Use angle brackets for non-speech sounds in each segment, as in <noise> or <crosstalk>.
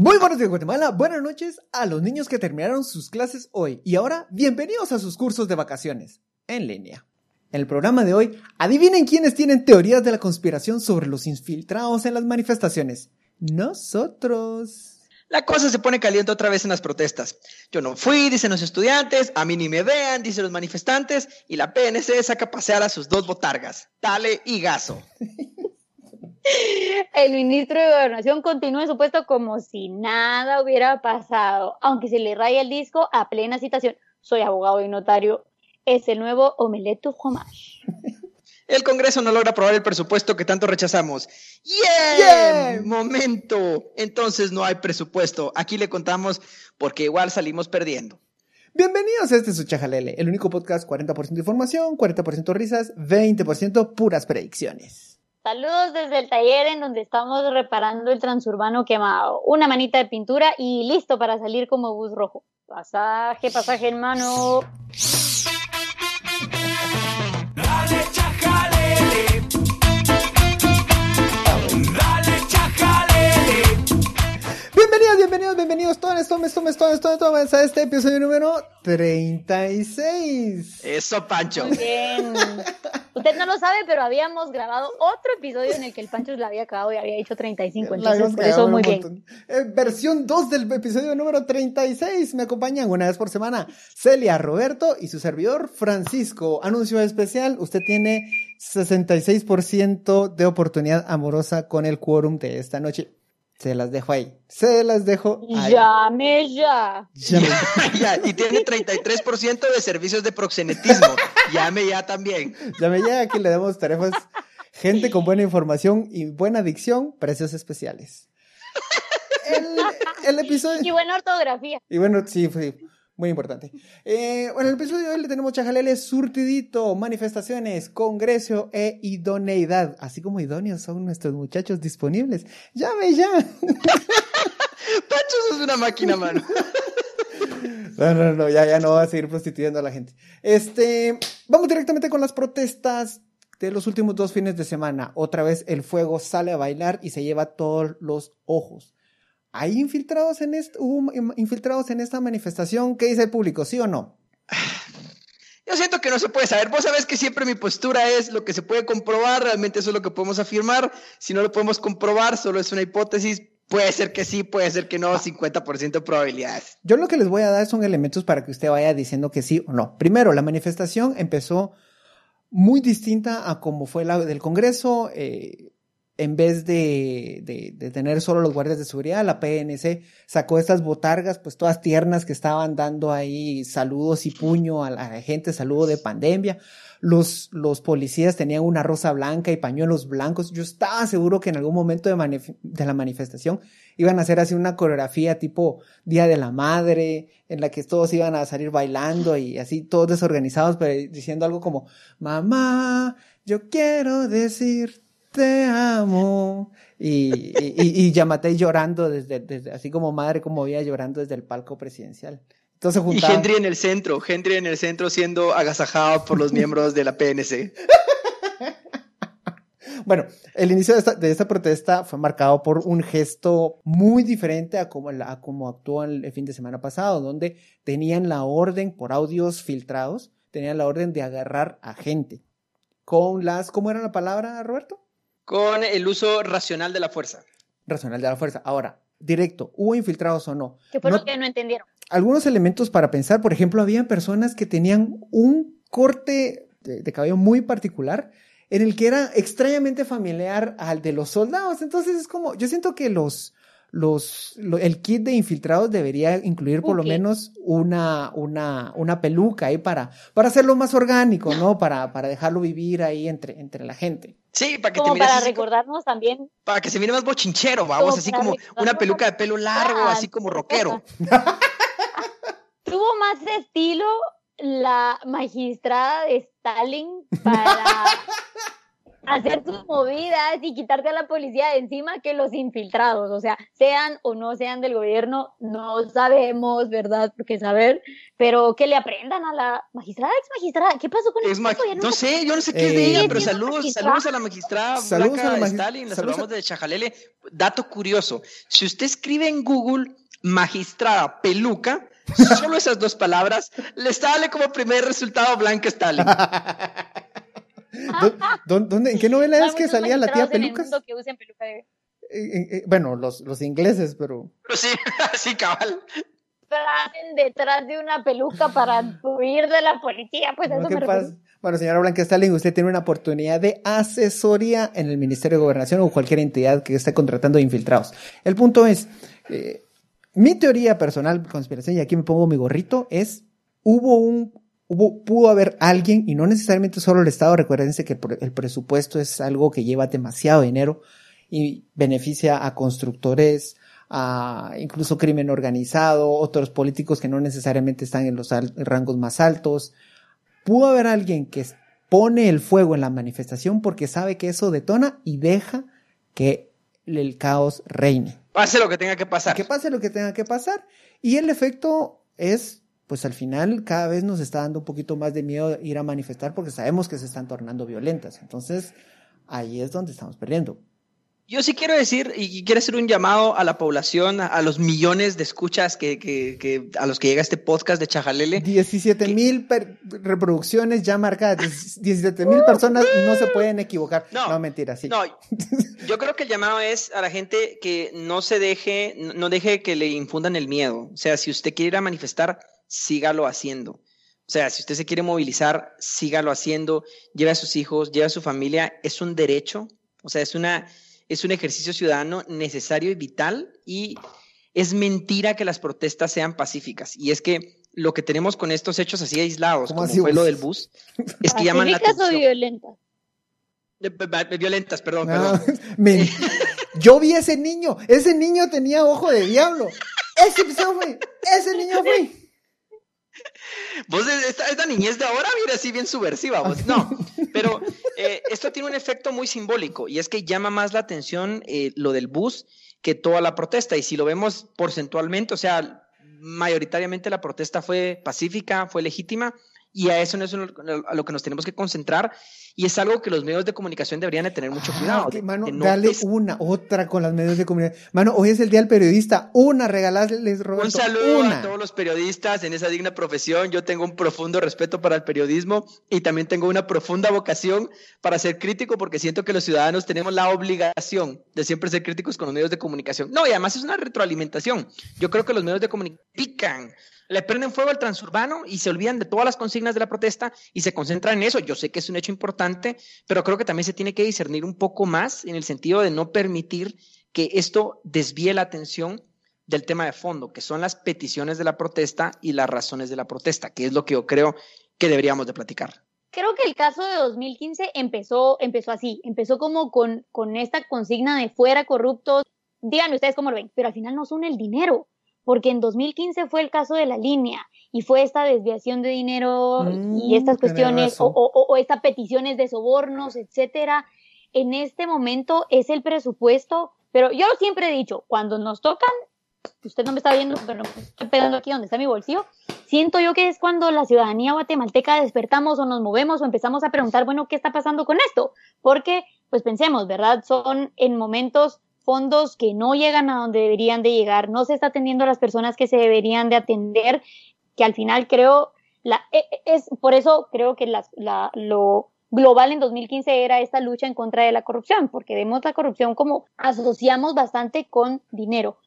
Muy buenos días Guatemala, buenas noches a los niños que terminaron sus clases hoy y ahora bienvenidos a sus cursos de vacaciones en línea. En el programa de hoy, adivinen quiénes tienen teorías de la conspiración sobre los infiltrados en las manifestaciones. Nosotros. La cosa se pone caliente otra vez en las protestas. Yo no fui, dicen los estudiantes, a mí ni me vean, dicen los manifestantes, y la PNC saca a pasear a sus dos botargas, Tale y Gaso. <laughs> El ministro de Gobernación continúa en su puesto como si nada hubiera pasado, aunque se le raya el disco a plena citación. Soy abogado y notario. Es el nuevo omeleto fromage. <laughs> El Congreso no logra aprobar el presupuesto que tanto rechazamos. ¡Yeah! Momento. Entonces no hay presupuesto. Aquí le contamos porque igual salimos perdiendo. Bienvenidos a este su Chajalele, el único podcast 40% información, 40% risas, 20% puras predicciones. Saludos desde el taller en donde estamos reparando el transurbano quemado. Una manita de pintura y listo para salir como bus rojo. Pasaje, pasaje, hermano. Dale chajalele. Dale chajalele. Bienvenidos, bienvenidos, bienvenidos todos, tomes, tomes, tomes, tomes, tomes a este episodio número 36. Eso, Pancho. Muy bien. Usted no lo sabe, pero habíamos grabado otro episodio en el que el Pancho la había acabado y había dicho 35. La Entonces, por eso muy bien. Eh, versión 2 del episodio número 36. Me acompañan una vez por semana Celia, Roberto y su servidor Francisco. Anuncio especial, usted tiene 66% de oportunidad amorosa con el quórum de esta noche. Se las dejo ahí. Se las dejo ahí. Llame ya. Llame. <laughs> Ya, y tiene 33% de servicios de proxenetismo. Llame ya también. Ya me llega aquí le damos tarifas. Gente con buena información y buena dicción, precios especiales. El, el episodio. Y buena ortografía. Y bueno, sí, sí, muy importante. Eh, bueno, el episodio de hoy le tenemos chajalele surtidito, manifestaciones, congreso e idoneidad. Así como idóneos son nuestros muchachos disponibles. Llame ya. <laughs> Pancho, sos una máquina, mano. <laughs> No, no, no, ya, ya no va a seguir prostituyendo a la gente. Este, vamos directamente con las protestas de los últimos dos fines de semana. Otra vez el fuego sale a bailar y se lleva todos los ojos. ¿Hay infiltrados en esta, hubo infiltrados en esta manifestación? ¿Qué dice el público? ¿Sí o no? Yo siento que no se puede saber. Vos sabés que siempre mi postura es lo que se puede comprobar, realmente eso es lo que podemos afirmar. Si no lo podemos comprobar, solo es una hipótesis. Puede ser que sí, puede ser que no, 50% de probabilidades. Yo lo que les voy a dar son elementos para que usted vaya diciendo que sí o no. Primero, la manifestación empezó muy distinta a como fue la del Congreso. eh, en vez de, de, de tener solo los guardias de seguridad, la PNC sacó estas botargas, pues todas tiernas que estaban dando ahí saludos y puño a la gente, saludo de pandemia. Los, los policías tenían una rosa blanca y pañuelos blancos. Yo estaba seguro que en algún momento de, de la manifestación iban a hacer así una coreografía tipo Día de la Madre, en la que todos iban a salir bailando y así todos desorganizados, pero diciendo algo como, mamá, yo quiero decir te amo. Y, y, y, y Yamatei llorando desde, desde, así como madre como ella llorando desde el palco presidencial. Entonces Y juntaban, Henry en el centro, Henry en el centro siendo agasajado por los miembros de la PNC. <laughs> Bueno, el inicio de esta, de esta protesta fue marcado por un gesto muy diferente a como, la- a como actuó el, el fin de semana pasado, donde tenían la orden por audios filtrados, tenían la orden de agarrar a gente. Con las, ¿cómo era la palabra, Roberto? Con el uso racional de la fuerza. Racional de la fuerza. Ahora, directo, ¿hubo infiltrados o no? Que fue No- lo que no entendieron. algunos elementos para pensar. Por ejemplo, había personas que tenían un corte de, de cabello muy particular en el que era extrañamente familiar al de los soldados. Entonces es como, yo siento que los, los, lo- el kit de infiltrados debería incluir por lo menos una, una, una peluca ahí para, para hacerlo más orgánico, ¿no? Para, para dejarlo vivir ahí entre, entre la gente. Sí, para que te Como para así recordarnos también. para que se mire más bochinchero, vamos, Como así como una peluca de pelo largo, Ah, así como rockero. <laughs> Tuvo más estilo la magistrada de Stalin para <laughs> hacer sus movidas y quitarte a la policía de encima que los infiltrados, o sea, sean o no sean del gobierno, no sabemos, ¿verdad? Porque saber, pero que le aprendan a la magistrada, ex magistrada, ¿qué pasó con Es el ma- chico? Ya no sé. sé, yo no sé qué es de Eh, ella, pero saludos, saludos a la magistrada Saludos Blanca a la magi- Stalin, la saludos a- saludamos de Chajalele. Dato curioso, si usted escribe en Google magistrada peluca, solo esas dos palabras, le sale como primer resultado Blanca Stalin. <laughs> <laughs> ¿Dó- dó- ¿Dónde, ¿En qué novela es que salía la tía magistrados en el Pelucas? mundo que usen peluca de- Eh, eh, eh, bueno, los, los ingleses, pero... Pero sí, <laughs> así cabal. Traen detrás de una peluca para huir de la policía, pues eso ¿Qué me pasa? Bueno, señora Blanca Stalin, usted tiene una oportunidad de asesoría en el Ministerio de Gobernación o cualquier entidad que esté contratando infiltrados. El punto es, eh, mi teoría personal, conspiración, y aquí me pongo mi gorrito, es, hubo un, hubo, pudo haber alguien, y no necesariamente solo el Estado, recuérdense que el pre- el presupuesto es algo que lleva demasiado dinero y beneficia a constructores, a incluso crimen organizado, otros políticos que no necesariamente están en los rangos más altos. Pudo haber alguien que pone el fuego en la manifestación porque sabe que eso detona y deja que el caos reine. Pase lo que tenga que pasar. Que pase lo que tenga que pasar. Y el efecto es, pues al final cada vez nos está dando un poquito más de miedo ir a manifestar porque sabemos que se están tornando violentas. Entonces, ahí es donde estamos perdiendo. Yo sí quiero decir y quiero hacer un llamado a la población, a, a los millones de escuchas que, que- que- a los que llega este podcast de Chajalele. 17 mil reproducciones ya marcadas. 17 mil personas no se pueden equivocar. No, No, mentira, sí. No, yo creo que el llamado es a la gente que no se deje, no- no deje que le infundan el miedo. O sea, si usted quiere ir a manifestar, sígalo haciendo. O sea, si usted se quiere movilizar, sígalo haciendo, lleve a sus hijos, lleve a su familia, es un derecho, o sea, es una es un ejercicio ciudadano necesario y vital y es mentira que las protestas sean pacíficas. Y es que lo que tenemos con estos hechos así aislados, ¿Cómo como así, fue lo del bus, es que llaman la ¿Pacíficas o atención. violentas? Eh, Violentas, perdón, No, perdón. <laughs> yo vi ese niño. Ese niño tenía ojo de diablo. Ese fue. Ese niño fue. Vos, esta, esta niñez de ahora viene así bien subversiva, vos. No, pero eh, esto tiene un efecto muy simbólico y es que llama más la atención eh, lo del bus que toda la protesta. Y si lo vemos porcentualmente, o sea, mayoritariamente la protesta fue pacífica, fue legítima y a eso no es a lo que nos tenemos que concentrar y es algo que los medios de comunicación deberían de tener mucho Ah, cuidado. mano, de no dale des- una, otra con las medios de comunicación. Mano, hoy es el día del periodista. Una, regalarles, Roberto. Un saludo una. a todos los periodistas en esa digna profesión. Yo tengo un profundo respeto para el periodismo y también tengo una profunda vocación para ser crítico porque siento que los ciudadanos tenemos la obligación de siempre ser críticos con los medios de comunicación. No, y además es una retroalimentación. Yo creo que los medios de comunicación pican, le prenden fuego al transurbano y se olvidan de todas las consignas de la protesta y se concentran en eso. Yo sé que es un hecho importante, pero creo que también se tiene que discernir un poco más en el sentido de no permitir que esto desvíe la atención del tema de fondo, que son las peticiones de la protesta y las razones de la protesta, que es lo que yo creo que deberíamos de platicar. Creo que el caso de 2015 empezó, empezó así, empezó como con, con esta consigna de fuera corruptos. Díganme ustedes cómo lo ven, pero al final no son el dinero, porque en 2015 fue el caso de la línea y fue esta desviación de dinero Mm, y estas tenés cuestiones o, o, o- o estas peticiones de sobornos, etcétera. En este momento es el presupuesto, pero yo siempre he dicho, cuando nos tocan, usted no me está viendo, pero me estoy pegando aquí donde está mi bolsillo, siento yo que es cuando la ciudadanía guatemalteca despertamos o nos movemos o empezamos a preguntar, bueno, ¿qué está pasando con esto? Porque, pues pensemos, ¿verdad? Son en momentos fondos que no llegan a donde deberían de llegar, no se está atendiendo a las personas que se deberían de atender, que al final creo, la, e- e- es por eso creo que la, lo global en 2015 era esta lucha en contra de la corrupción, porque vemos la corrupción como asociamos bastante con dinero.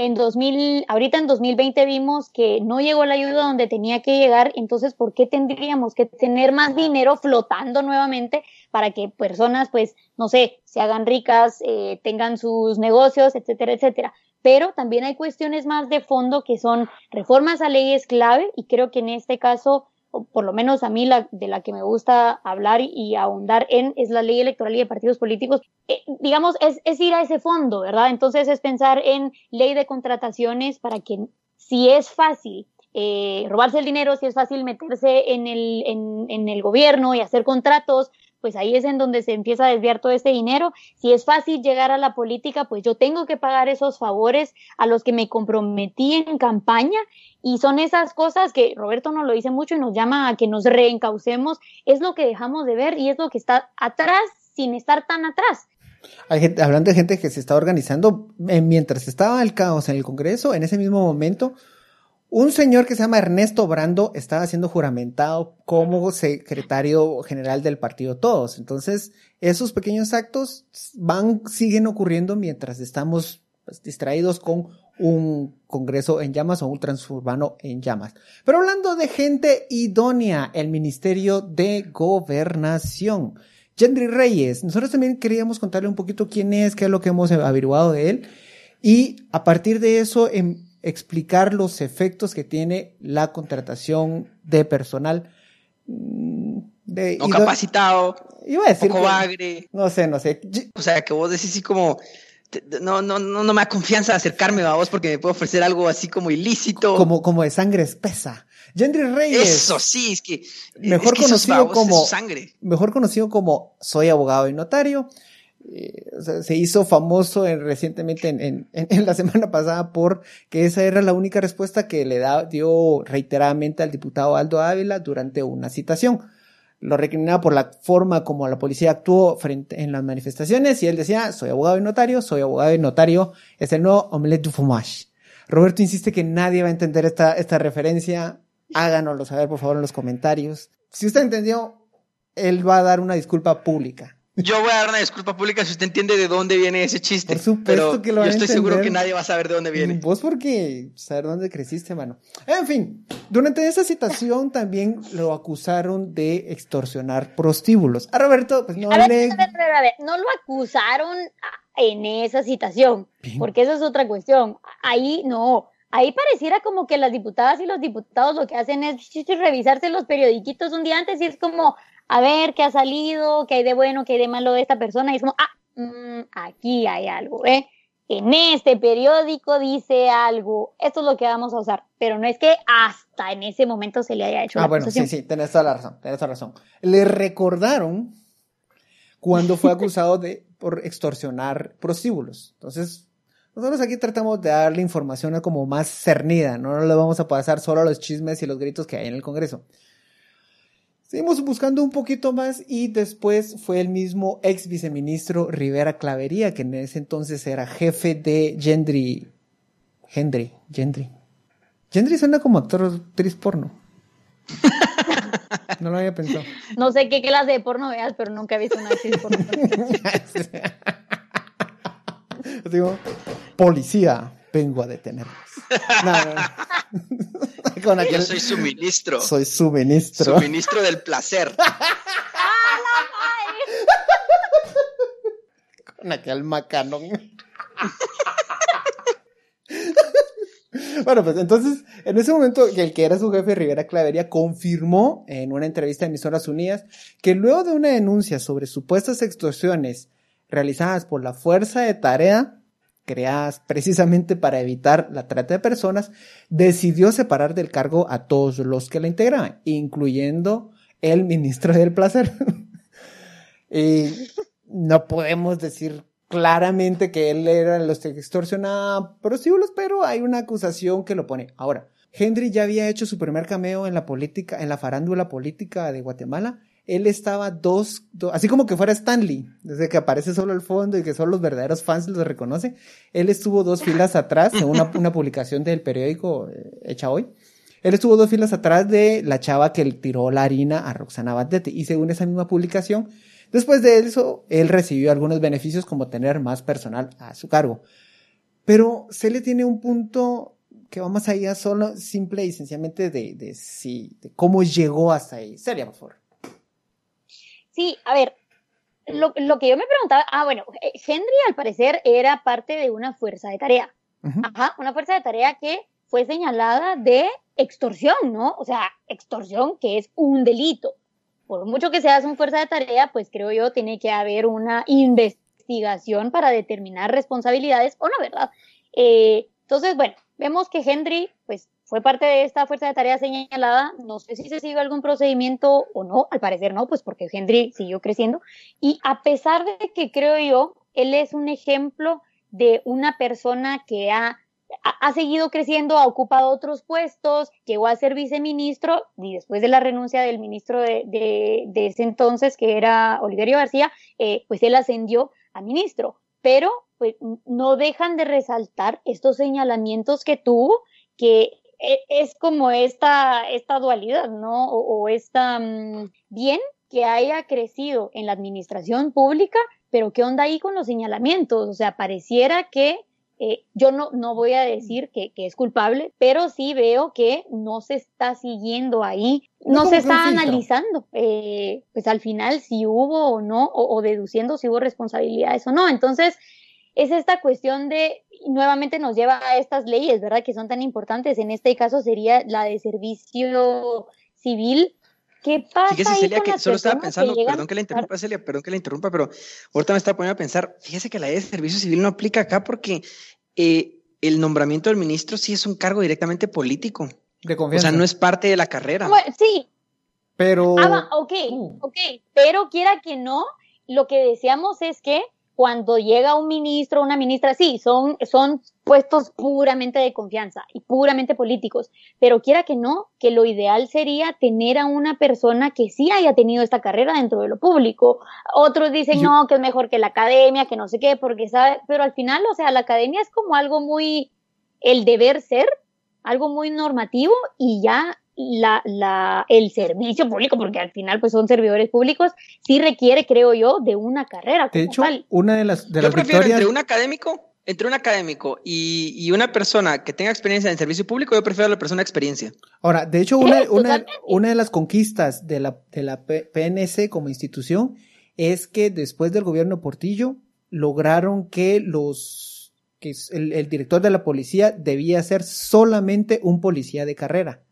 En 2000, ahorita en 2020 vimos que no llegó la ayuda donde tenía que llegar, entonces ¿por qué tendríamos que tener más dinero flotando nuevamente para que personas, pues, no sé, se hagan ricas, eh, tengan sus negocios, etcétera, etcétera? Pero también hay cuestiones más de fondo que son reformas a leyes clave y creo que en este caso, o por lo menos a mí la, de la que me gusta hablar y, ahondar en es la ley electoral y de partidos políticos. Eh, digamos, es, es ir a ese fondo, ¿verdad? Entonces es pensar en ley de contrataciones para que si es fácil eh, robarse el dinero, si es fácil meterse en el, en el gobierno y hacer contratos, pues ahí es en donde se empieza a desviar todo ese dinero. Si es fácil llegar a la política, pues yo tengo que pagar esos favores a los que me comprometí en campaña y son esas cosas que Roberto nos lo dice mucho y nos llama a que nos reencaucemos, es lo que dejamos de ver y es lo que está atrás sin estar tan atrás. Hay gente, hablando de gente que se está organizando, eh, mientras estaba el caos en el Congreso, en ese mismo momento, un señor que se llama Ernesto Brando estaba siendo juramentado como secretario general del partido Todos. Entonces, esos pequeños actos van, siguen ocurriendo mientras estamos pues, distraídos con un congreso en llamas o un transurbano en llamas. Pero hablando de gente idónea, el Ministerio de Gobernación. Gendry Reyes, nosotros también queríamos contarle un poquito quién es, qué es lo que hemos averiguado de él. Y a partir de eso, en explicar los efectos que tiene la contratación de personal mm, de, No capacitado, Iba a decir poco que- bagre. no sé, no sé. O sea, que vos decís así como, no, no, no, no me da confianza acercarme a vos porque me puede ofrecer algo así como ilícito. Como, como de sangre espesa. Gendry Reyes. Eso sí, es que Mejor es que conocido babos, como- sangre. mejor conocido como Soy abogado y notario. Eh, se hizo famoso en- recientemente <laughs> en, la semana pasada por que esa era la única respuesta que le dio reiteradamente al diputado Aldo Ávila durante una citación. Lo recriminaba por la forma como la policía actuó frente en las manifestaciones y él decía, soy abogado y notario, soy abogado y notario, es el nuevo omelette du fromage. Roberto insiste que nadie va a entender esta, esta referencia. Háganoslo saber, por favor, en los comentarios. Si usted entendió, él va a dar una disculpa pública. Yo voy a dar una disculpa pública si usted entiende de dónde viene ese chiste. Por supuesto pero que lo yo estoy seguro que nadie va a saber de dónde viene. Vos porque saber dónde creciste, mano. En fin, durante esa citación también lo acusaron de extorsionar prostíbulos. A Roberto, pues no A ver, le... a ver, a ver, a ver, no lo acusaron en esa citación, Bien. porque eso es otra cuestión. Ahí no, ahí pareciera como que las diputadas y los diputados lo que hacen es revisarse los periodiquitos un día antes y es como, a ver qué ha salido, qué hay de bueno, qué hay de malo de esta persona, y es como, ah, mm, aquí hay algo, ¿eh? En este periódico dice algo, esto es lo que vamos a usar, pero no es que hasta en ese momento se le haya hecho Ah, la bueno, sí, acusación. sí, tenés toda la razón, tenés toda la razón. Le recordaron cuando fue acusado de por extorsionar prostíbulos. Entonces, nosotros aquí tratamos de darle información como más cernida, no le vamos a pasar solo los chismes y los gritos que hay en el Congreso. Seguimos buscando un poquito más y después fue el mismo ex viceministro Rivera Clavería, que en ese entonces era jefe de Gendry. Gendry, Gendry. Gendry suena como actor actriz porno. <laughs> No lo había pensado. No sé qué clase de porno veas, pero nunca he visto una actriz porno. <laughs> Digo, policía, vengo a detenerlos. No. <laughs> Con aquel- Yo soy su ministro. soy su ministro. Su ministro del placer. <laughs> Con aquel macanón. Bueno, pues entonces, en ese momento, el que era su jefe, Rivera Clavería, confirmó en una entrevista a Emisoras Unidas que luego de una denuncia sobre supuestas extorsiones realizadas por la Fuerza de Tarea, creadas precisamente para evitar la trata de personas, decidió separar del cargo a todos los que la integraban, incluyendo el ministro del placer. <laughs> y no podemos decir claramente que él era los que extorsionaba prostíbulos, pero hay una acusación que lo pone. Ahora, Henry ya había hecho su primer cameo en la política, en la farándula política de Guatemala. Él estaba dos, do- así como que fuera Stanley, desde que aparece solo al fondo y que solo los verdaderos fans lo reconocen. Él estuvo dos filas atrás en una, una publicación del periódico eh, hecha hoy. Él estuvo dos filas atrás de la chava que le tiró la harina a Roxana Batete. Y según esa misma publicación, después de eso, él recibió algunos beneficios como tener más personal a su cargo. Pero se le tiene un punto que va más allá solo, simple y sencillamente de, de, sí, de cómo llegó hasta ahí. Sería, por favor. Sí, a ver, lo, lo que yo me preguntaba, ah, bueno, Henry al parecer era parte de una fuerza de tarea. Ajá, una fuerza de tarea que fue señalada de extorsión, ¿no? O sea, extorsión que es un delito. Por mucho que seas una fuerza de tarea, pues creo yo tiene que haber una investigación para determinar responsabilidades o no, ¿verdad? Eh, entonces, bueno, vemos que Henry, pues fue parte de esta fuerza de tarea señalada. No sé si se siguió algún procedimiento o no, al parecer no, pues porque Henry siguió creciendo. Y a pesar de que creo yo, él es un ejemplo de una persona que ha, ha seguido creciendo, ha ocupado otros puestos, llegó a ser viceministro y después de la renuncia del ministro de, de, ese entonces, que era Oliverio García, eh, pues él ascendió a ministro. Pero pues no dejan de resaltar estos señalamientos que tuvo, que es como esta, esta dualidad, ¿no? O, o esta um, bien que haya crecido en la administración pública, pero ¿qué onda ahí con los señalamientos? O sea, pareciera que eh, yo no, no voy a decir que, que, es culpable, pero sí veo que no se está siguiendo ahí, no, no se está analizando, eh, pues al final si hubo o no, o, o, deduciendo si hubo responsabilidades o no. Entonces, es esta cuestión de, nuevamente nos lleva a estas leyes, ¿verdad? Que son tan importantes. En este caso sería la de servicio civil, ¿Qué pasa? Fíjese, Celia, que solo estaba pensando, que perdón que la interrumpa, Celia, perdón que la interrumpa, pero ahorita me estaba poniendo a pensar, fíjese que la ley de servicio civil no aplica acá porque eh, el nombramiento del ministro sí es un cargo directamente político. De confianza. O sea, no es parte de la carrera. Bueno, sí. Pero. Ah, ok, uh. ok. Pero quiera que no, lo que deseamos es que cuando llega un ministro una ministra, sí, son, son puestos puramente de confianza y puramente políticos, pero quiera que no, que lo ideal sería tener a una persona que sí haya tenido esta carrera dentro de lo público. Otros dicen, Yo... no, que es mejor que la academia, que no sé qué, porque sabe, pero al final, o sea, la academia es como algo muy, el deber ser, algo muy normativo y ya la, la, el servicio público, porque al final pues son servidores públicos, sí requiere, creo yo, de una carrera. de hecho, tal. una de las, de yo las prefiero victorias... entre un académico, entre un académico y, y, una persona que tenga experiencia en servicio público, yo prefiero a la persona experiencia. Ahora, de hecho, una, <laughs> una, una de las conquistas de la, de la PNC como institución es que después del gobierno Portillo lograron que los que el, el director de la policía debía ser solamente un policía de carrera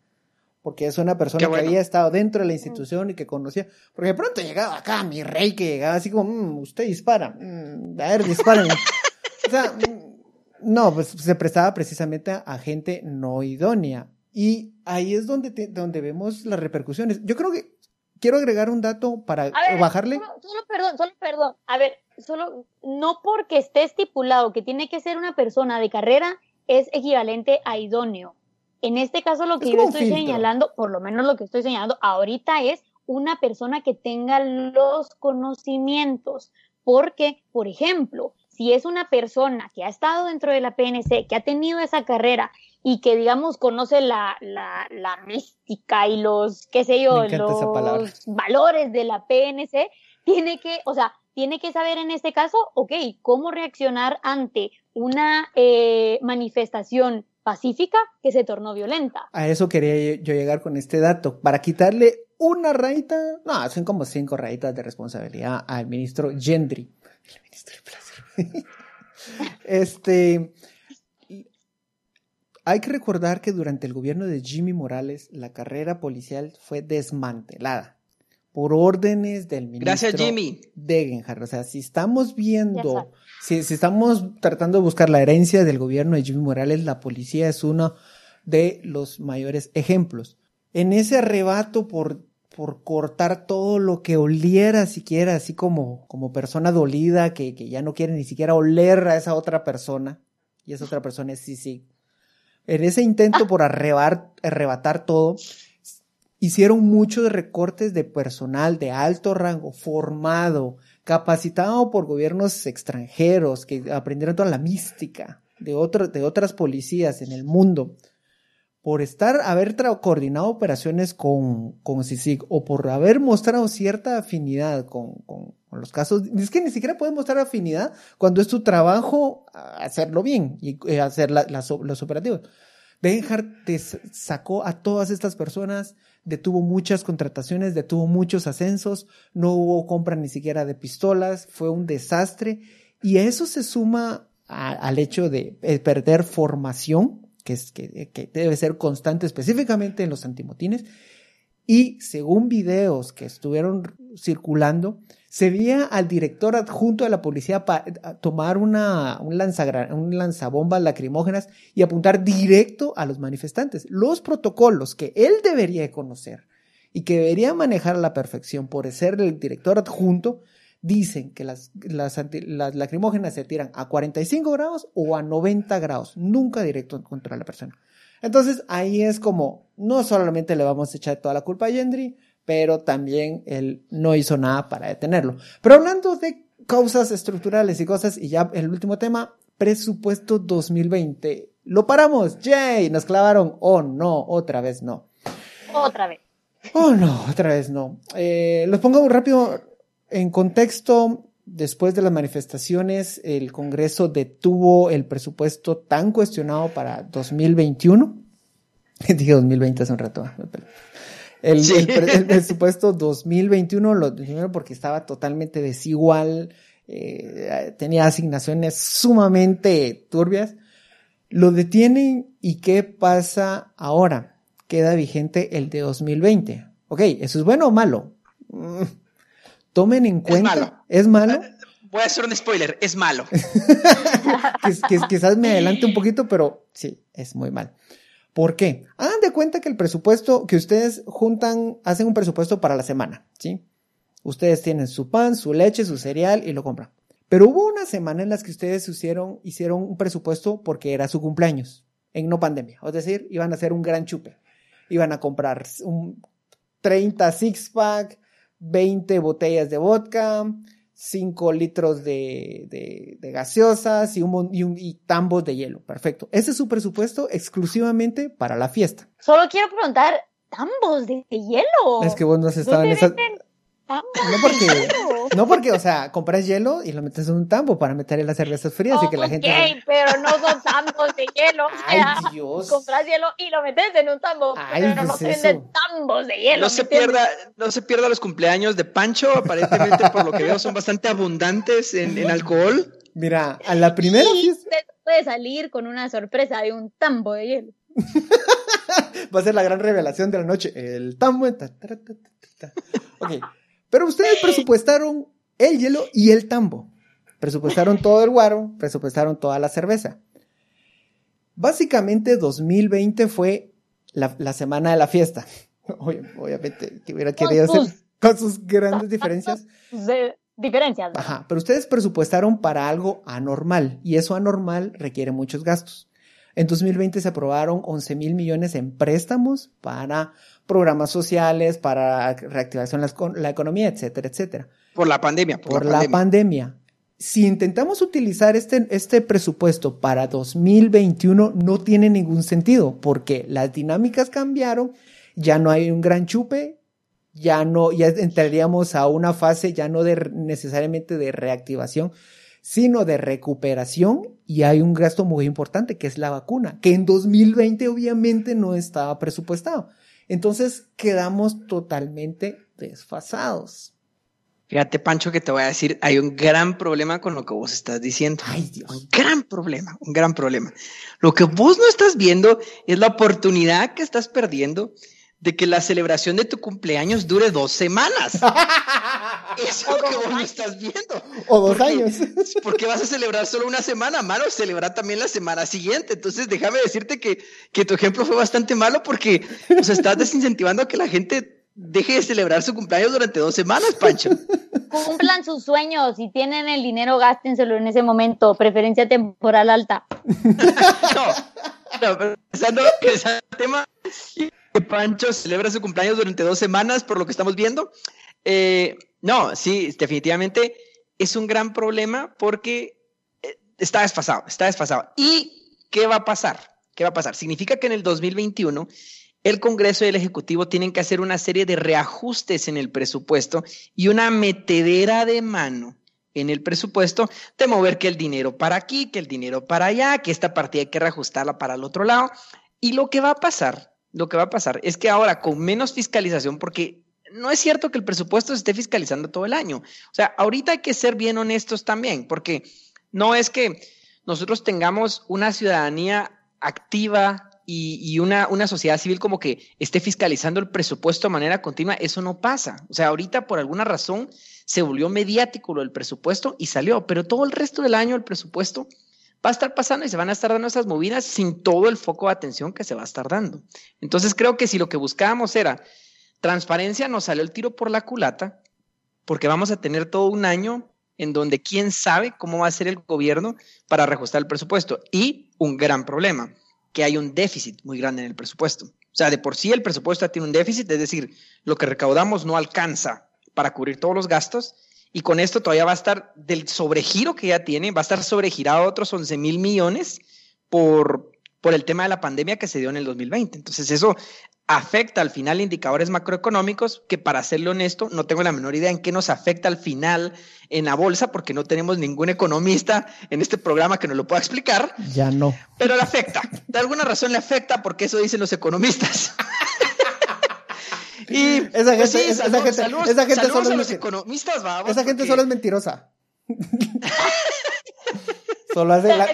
porque es una persona bueno. que había estado dentro de la institución y que conocía, porque de pronto llegaba acá mi rey que llegaba así como, mmm, usted dispara, mmm, a ver, disparen. <laughs> o sea, no, pues se prestaba precisamente a gente no idónea. Y ahí es donde, te, donde vemos las repercusiones. Yo creo que quiero agregar un dato para ver, bajarle. Solo, solo, perdón, solo perdón. A ver, solo, no porque esté estipulado que tiene que ser una persona de carrera es equivalente a idóneo. En este caso, lo que yo estoy señalando, por lo menos lo que estoy señalando ahorita es una persona que tenga los conocimientos. Porque, por ejemplo, si es una persona que ha estado dentro de la PNC, que ha tenido esa carrera y que, digamos, conoce la, la, la mística y los, qué sé yo, los valores de la PNC, tiene que, o sea, tiene que saber en este caso, ok, cómo reaccionar ante una eh, manifestación pacífica que se tornó violenta. A eso quería yo llegar con este dato, para quitarle una rayita, no, son como cinco rayitas de responsabilidad al ministro Gendry. El ministro de placer. <laughs> este, hay que recordar que durante el gobierno de Jimmy Morales la carrera policial fue desmantelada por órdenes del ministro Gracias, Jimmy. Degenhardt. O sea, si estamos viendo, si, si, estamos tratando de buscar la herencia del gobierno de Jimmy Morales, la policía es uno de los mayores ejemplos. En ese arrebato por, por cortar todo lo que oliera siquiera, así como, como persona dolida que, que ya no quiere ni siquiera oler a esa otra persona, y esa otra persona es Sisi. En ese intento por arrebar, arrebatar todo, hicieron muchos recortes de personal de alto rango, formado, capacitado por gobiernos extranjeros que aprendieron toda la mística de, otro, de otras policías en el mundo, por estar, haber coordinado operaciones con, con CICIG o por haber mostrado cierta afinidad con, con, los casos, es que ni siquiera puedes mostrar afinidad cuando es tu trabajo hacerlo bien y eh, hacer la, la, los operativos. Benhart te sacó a todas estas personas, detuvo muchas contrataciones, detuvo muchos ascensos, no hubo compra ni siquiera de pistolas, fue un desastre. Y a eso se suma al hecho de perder formación, que, es, que debe ser constante específicamente en los antimotines, Y según videos que estuvieron circulando, se veía al director adjunto de la policía tomar una, un, un lanzabombas lacrimógenas y apuntar directo a los manifestantes. Los protocolos que él debería de conocer y que debería manejar a la perfección por ser el director adjunto, dicen que las, las, las lacrimógenas se tiran a 45 grados o a 90 grados, nunca directo contra la persona. Entonces ahí es como, no solamente le vamos a echar toda la culpa a Gendry, pero también él no hizo nada para detenerlo. Pero hablando de causas estructurales y cosas, y ya el último tema, presupuesto 2020. Lo paramos, Jay, nos clavaron, oh no, otra vez no. Otra vez. Oh no, otra vez no. Eh, los pongo rápido en contexto. Después de las manifestaciones, el Congreso detuvo el presupuesto tan cuestionado para 2021. <laughs> Dije 2020 hace un rato. pelé. El, Sí. el pre- el presupuesto 2021 lo detuvieron porque estaba totalmente desigual, eh, tenía asignaciones sumamente turbias. Lo detienen y ¿qué pasa ahora? Queda vigente el de 2020. Ok, ¿eso es bueno o malo? Mm, Tomen en cuenta. malo. ¿Es malo? Voy a hacer un spoiler, es malo. <laughs> Quiz- quiz- quizás me adelante un poquito, pero sí, es muy mal. ¿Por qué? Hagan de cuenta que el presupuesto que ustedes juntan, hacen un presupuesto para la semana, ¿sí? Ustedes tienen su pan, su leche, su cereal y lo compran. Pero hubo una semana en las que ustedes hicieron, hicieron un presupuesto porque era su cumpleaños, en no pandemia. Es decir, iban a hacer un gran chupe. Iban a comprar un 30 six pack, 20 botellas de vodka, 5 litros de, de- de gaseosas y, un, y, un- y tambos de hielo. Perfecto. Ese es su presupuesto exclusivamente para la fiesta. Solo quiero preguntar, ¿tambos de, hielo? Es que vos no has estado en ¿Dónde esa... tambos No porque, no porque, o sea, compras hielo y lo metes en un tambo para meter en las cervezas frías y que la gente... pero no son tambos de hielo. O Ay, sea, Dios. compras hielo y lo metes en un tambo, Ay, pero no pues tambos de hielo. No ¿me se pierda, no se pierda los cumpleaños de Pancho, aparentemente por lo que veo son bastante abundantes en, en alcohol. Mira, a la primera Y usted puede salir con una sorpresa de un tambo de hielo. <laughs> va a ser la gran revelación de la noche. El tambo. ta, ta, ta, ta, ta, ta. Ok. Pero ustedes presupuestaron el hielo y el tambo. Presupuestaron todo el guaro, presupuestaron toda la cerveza. Básicamente 2020 fue la, la semana de la fiesta. <laughs> Obvia- Obviamente, que hubiera querido hacer con sus grandes diferencias. <laughs> De diferencias. Ajá, pero ustedes presupuestaron para algo anormal y eso anormal requiere muchos gastos. En 2020 se aprobaron 11 mil millones en préstamos para programas sociales, para reactivación de la, economía, etcétera, etcétera. Por la pandemia, por, Por la, la pandemia. pandemia. Si intentamos utilizar este, este presupuesto para 2021, no tiene ningún sentido porque las dinámicas cambiaron, ya no hay un gran chupe, ya no, ya entraríamos a una fase ya no de necesariamente de reactivación, sino de recuperación y hay un gasto muy importante que es la vacuna, que en 2020 obviamente no estaba presupuestado. Entonces quedamos totalmente desfasados. Fíjate, Pancho, que te voy a decir, hay un gran problema con lo que vos estás diciendo. Ay, Dios. Un gran problema, un gran problema. Lo que vos no estás viendo es la oportunidad que estás perdiendo de que la celebración de tu cumpleaños dure dos semanas. <laughs> Eso es lo que vos no estás viendo. O dos Porque- años. <laughs> Porque vas a celebrar solo una semana, mano, celebrar también la semana siguiente. Entonces, déjame decirte que, que tu ejemplo fue bastante malo porque o sea, estás desincentivando a que la gente deje de celebrar su cumpleaños durante dos semanas, Pancho. Cumplan sus sueños. Si tienen el dinero, gástenselo en ese momento. Preferencia temporal alta. <laughs> No, no, pero pensando en ese tema, que Pancho celebra su cumpleaños durante dos semanas, por lo que estamos viendo. Eh, no, sí, definitivamente es un gran problema porque eh, está desfasado, está desfasado. ¿Y qué va a pasar? ¿Qué va a pasar? Significa que en el 2021 el Congreso y el Ejecutivo tienen que hacer una serie de reajustes en el presupuesto y una metedera de mano en el presupuesto de mover que el dinero para aquí, que el dinero para allá, que esta partida hay que reajustarla para el otro lado. Y lo que va a pasar, lo que va a pasar es que ahora con menos fiscalización, porque no es cierto que el presupuesto se esté fiscalizando todo el año. O sea, ahorita hay que ser bien honestos también, porque no es que nosotros tengamos una ciudadanía activa, y, una, una sociedad civil como que esté fiscalizando el presupuesto de manera continua, eso no pasa. O sea, ahorita por alguna razón se volvió mediático lo del presupuesto y salió, pero todo el resto del año el presupuesto va a estar pasando y se van a estar dando esas movidas sin todo el foco de atención que se va a estar dando. Entonces creo que si lo que buscábamos era transparencia, nos salió el tiro por la culata, porque vamos a tener todo un año en donde quién sabe cómo va a ser el gobierno para reajustar el presupuesto. Y un gran problema, que hay un déficit muy grande en el presupuesto. O sea, de por sí el presupuesto tiene un déficit, es decir, lo que recaudamos no alcanza para cubrir todos los gastos y con esto todavía va a estar del sobregiro que ya tiene, va a estar sobregirado otros 11 mil millones por, por el tema de la pandemia que se dio en el 2020. Entonces eso afecta al final indicadores macroeconómicos que para serle honesto no tengo la menor idea en qué nos afecta al final en la bolsa porque no tenemos ningún economista en este programa que nos lo pueda explicar. Ya no. Pero le afecta. De alguna razón le afecta porque eso dicen los economistas. <laughs> Y Esa pues gente- sí, esa gente- saludos- esa gente solo a es los economistas, vamos, Esa gente porque- solo es mentirosa. <laughs> solo hace la...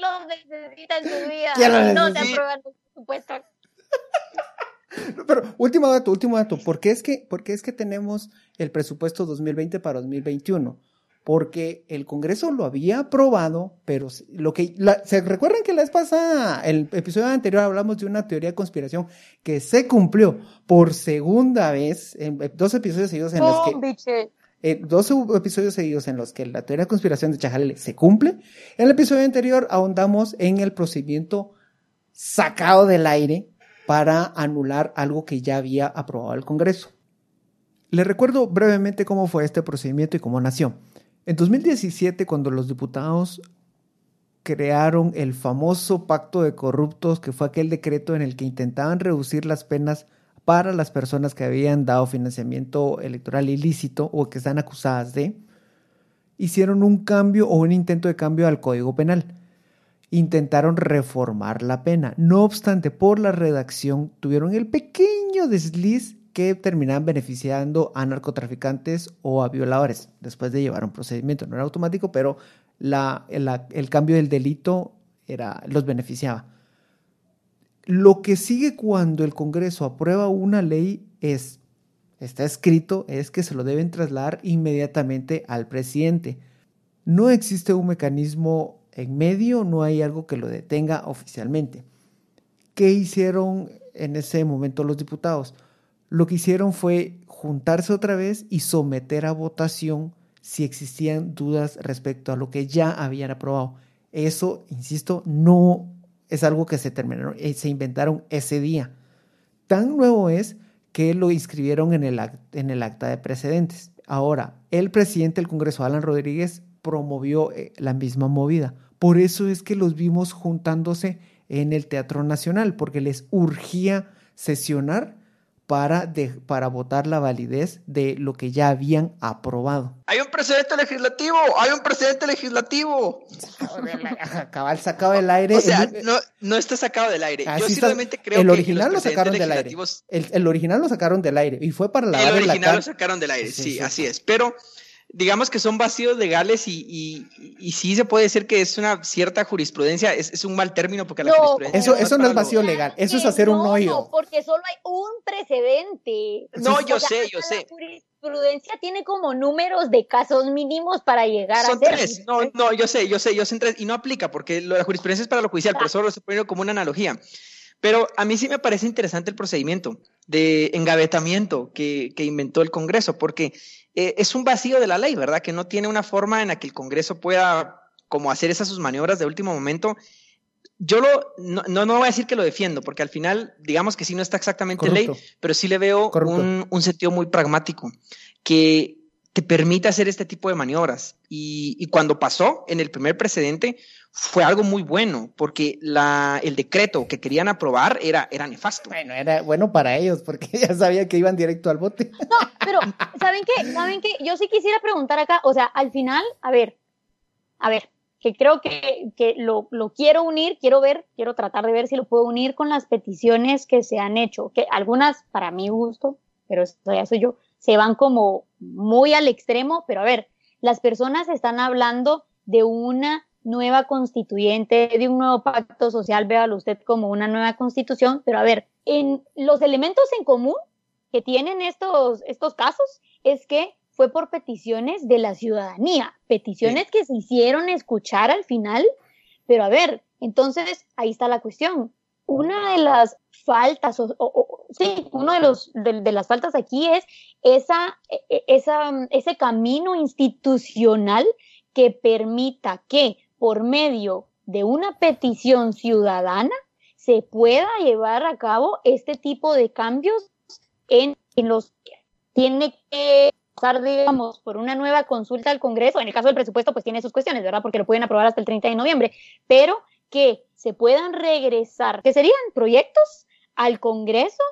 Desgraciados. ¿Quién los necesita en su <laughs> vida? ¿Quién los no te aprueban los presupuestos. <laughs> Pero último dato, último dato. ¿Por qué es que, por qué es que tenemos el presupuesto 2020 para 2021? Porque el Congreso lo había aprobado, pero lo que la- se recuerdan que la vez pasada, el episodio anterior hablamos de una teoría de conspiración que se cumplió por segunda vez en dos episodios seguidos en los que. Eh, dos episodios seguidos en los que la teoría de conspiración de Chajalele se cumple. En el episodio anterior ahondamos en el procedimiento sacado del aire para anular algo que ya había aprobado el Congreso. Les recuerdo brevemente cómo fue este procedimiento y cómo nació. En 2017, cuando los diputados crearon el famoso pacto de corruptos, que fue aquel decreto en el que intentaban reducir las penas para las personas que habían dado financiamiento electoral ilícito o que están acusadas de, hicieron un cambio o un intento de cambio al Código Penal. Intentaron reformar la pena. No obstante, por la redacción tuvieron el pequeño desliz que terminaban beneficiando a narcotraficantes o a violadores después de llevar un procedimiento. No era automático, pero el cambio del delito era, los beneficiaba. Lo que sigue cuando el Congreso aprueba una ley es, está escrito, es que se lo deben trasladar inmediatamente al presidente. No existe un mecanismo en medio, no hay algo que lo detenga oficialmente. ¿Qué hicieron en ese momento los diputados? Lo que hicieron fue juntarse otra vez y someter a votación si existían dudas respecto a lo que ya habían aprobado. Eso, insisto, no es algo que se terminaron, eh, se inventaron ese día. Tan nuevo es que lo inscribieron en el, act- en el acta de precedentes. Ahora, el presidente del Congreso, Alan Rodríguez, promovió eh, la misma movida. Por eso es que los vimos juntándose en el Teatro Nacional, porque les urgía sesionar para, de- para votar la validez de lo que ya habían aprobado. Hay un precedente legislativo, hay un precedente legislativo. <laughs> Cabal sacaba el aire. O sea, el- no, no está sacado del aire. Así Yo sí está- creo el que original los lo sacaron del aire. El, el original lo sacaron del aire y fue para El la original cara. lo sacaron del aire, Sí, sí, sí. así es. Pero digamos que son vacíos legales y, y, y sí se puede decir que es una cierta jurisprudencia, es, es un mal término porque la No, jurisprudencia Eso, eso no es lo- vacío legal, eso es hacer un no, hoyo. porque solo hay un precedente. No, O yo sea, sé, yo sé. La jurisprudencia tiene como números de casos mínimos para llegar Son a ser. tres, no, no, yo sé, yo sé, yo sé en tres, y no aplica porque lo- la jurisprudencia es para lo judicial, pero solo se pone como una analogía. Pero a mí sí me parece interesante el procedimiento de engavetamiento que, que inventó el Congreso, porque eh, es un vacío de la ley, ¿verdad? Que no tiene una forma en la que el Congreso pueda como hacer esas sus maniobras de último momento. Yo lo, no, no, no voy a decir que lo defiendo, porque al final, digamos que sí no está exactamente en ley, Corrupto. pero sí le veo Corrupto. un, un sentido muy pragmático que te permite hacer este tipo de maniobras. Y, y cuando pasó en el primer precedente, fue algo muy bueno, porque la, el decreto que querían aprobar era, era nefasto. Bueno, era bueno para ellos porque <laughs> ya sabía que iban directo al bote. No, <laughs> pero ¿saben qué? ¿Saben qué? Yo sí quisiera preguntar acá, o sea, al final, a ver, a ver, que creo que, que lo, lo quiero unir, quiero ver, quiero tratar de ver si lo puedo unir con las peticiones que se han hecho, que algunas para mi gusto, pero eso ya soy yo, se van como muy al extremo, pero a ver, las personas están hablando de una nueva constituyente, de un nuevo pacto social, véalo usted como una nueva constitución, pero a ver, en los elementos en común que tienen estos, estos casos es que fue por peticiones de la ciudadanía, peticiones que se hicieron escuchar al final, pero a ver, entonces ahí está la cuestión. Una de las faltas, o, o- o- sí, uno de los de, de las faltas aquí es esa, e- e- esa, ese camino institucional que permita que por medio de una petición ciudadana se pueda llevar a cabo este tipo de cambios en, en los tiene que pasar, digamos, por una nueva consulta al Congreso. En el caso del presupuesto, pues tiene sus cuestiones, ¿verdad? Porque lo pueden aprobar hasta el 30 de noviembre, pero que se puedan regresar, que serían proyectos al Congreso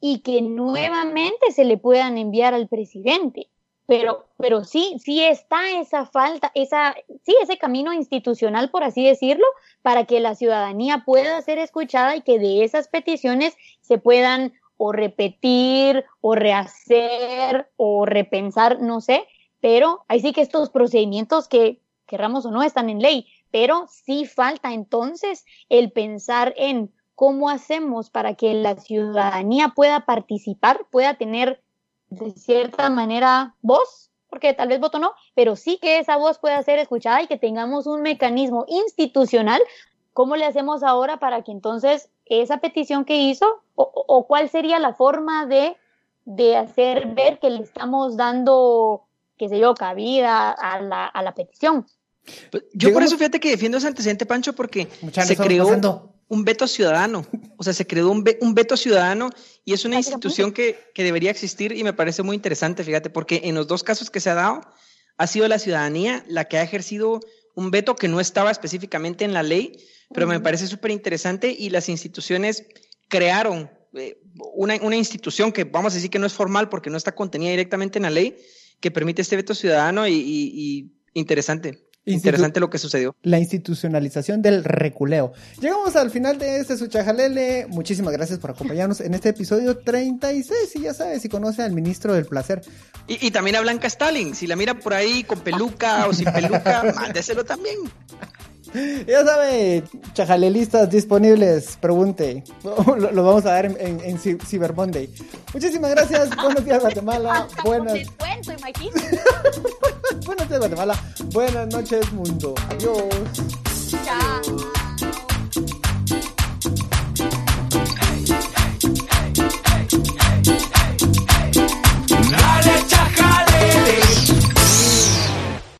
y que nuevamente se le puedan enviar al presidente. Pero, pero sí, sí está esa falta, esa, sí, ese camino institucional, por así decirlo, para que la ciudadanía pueda ser escuchada y que de esas peticiones se puedan o repetir o rehacer o repensar, no sé, pero ahí sí que estos procedimientos que querramos o no están en ley, pero sí falta entonces el pensar en cómo hacemos para que la ciudadanía pueda participar, pueda tener de cierta manera voz, porque tal vez voto no, pero sí que esa voz pueda ser escuchada y que tengamos un mecanismo institucional. ¿Cómo le hacemos ahora para que entonces esa petición que hizo, o, o- cuál sería la forma de, de hacer ver que le estamos dando, qué sé yo, cabida a la, a la petición? Yo por eso fíjate que defiendo ese antecedente, Pancho, porque se creó pasando. Un veto ciudadano. O sea, se creó un, un veto ciudadano y es una institución que, que debería existir y me parece muy interesante, fíjate, porque en los dos casos que se ha dado, ha sido la ciudadanía la que ha ejercido un veto que no estaba específicamente en la ley, pero me parece súper interesante y las instituciones crearon eh, una, una institución que vamos a decir que no es formal porque no está contenida directamente en la ley, que permite este veto ciudadano y, y- y interesante. Interesante lo que sucedió. La institucionalización del reculeo. Llegamos al final de este Suchajalele. Muchísimas gracias por acompañarnos en este episodio 36. Y ya sabes, si conoce al ministro del placer, Y, y también a Blanca Stalin. Si la mira por ahí con peluca o sin peluca, <laughs> mándeselo también. <laughs> Ya sabe, chajalelistas disponibles, pregunte. <laughs> Lo, lo vamos a dar en, en, en Cyber Monday. Muchísimas gracias. <laughs> Buenos días, Guatemala. Buenas, descuento, buenos días, Guatemala. Buenas noches, mundo. Adiós. Chao. Dale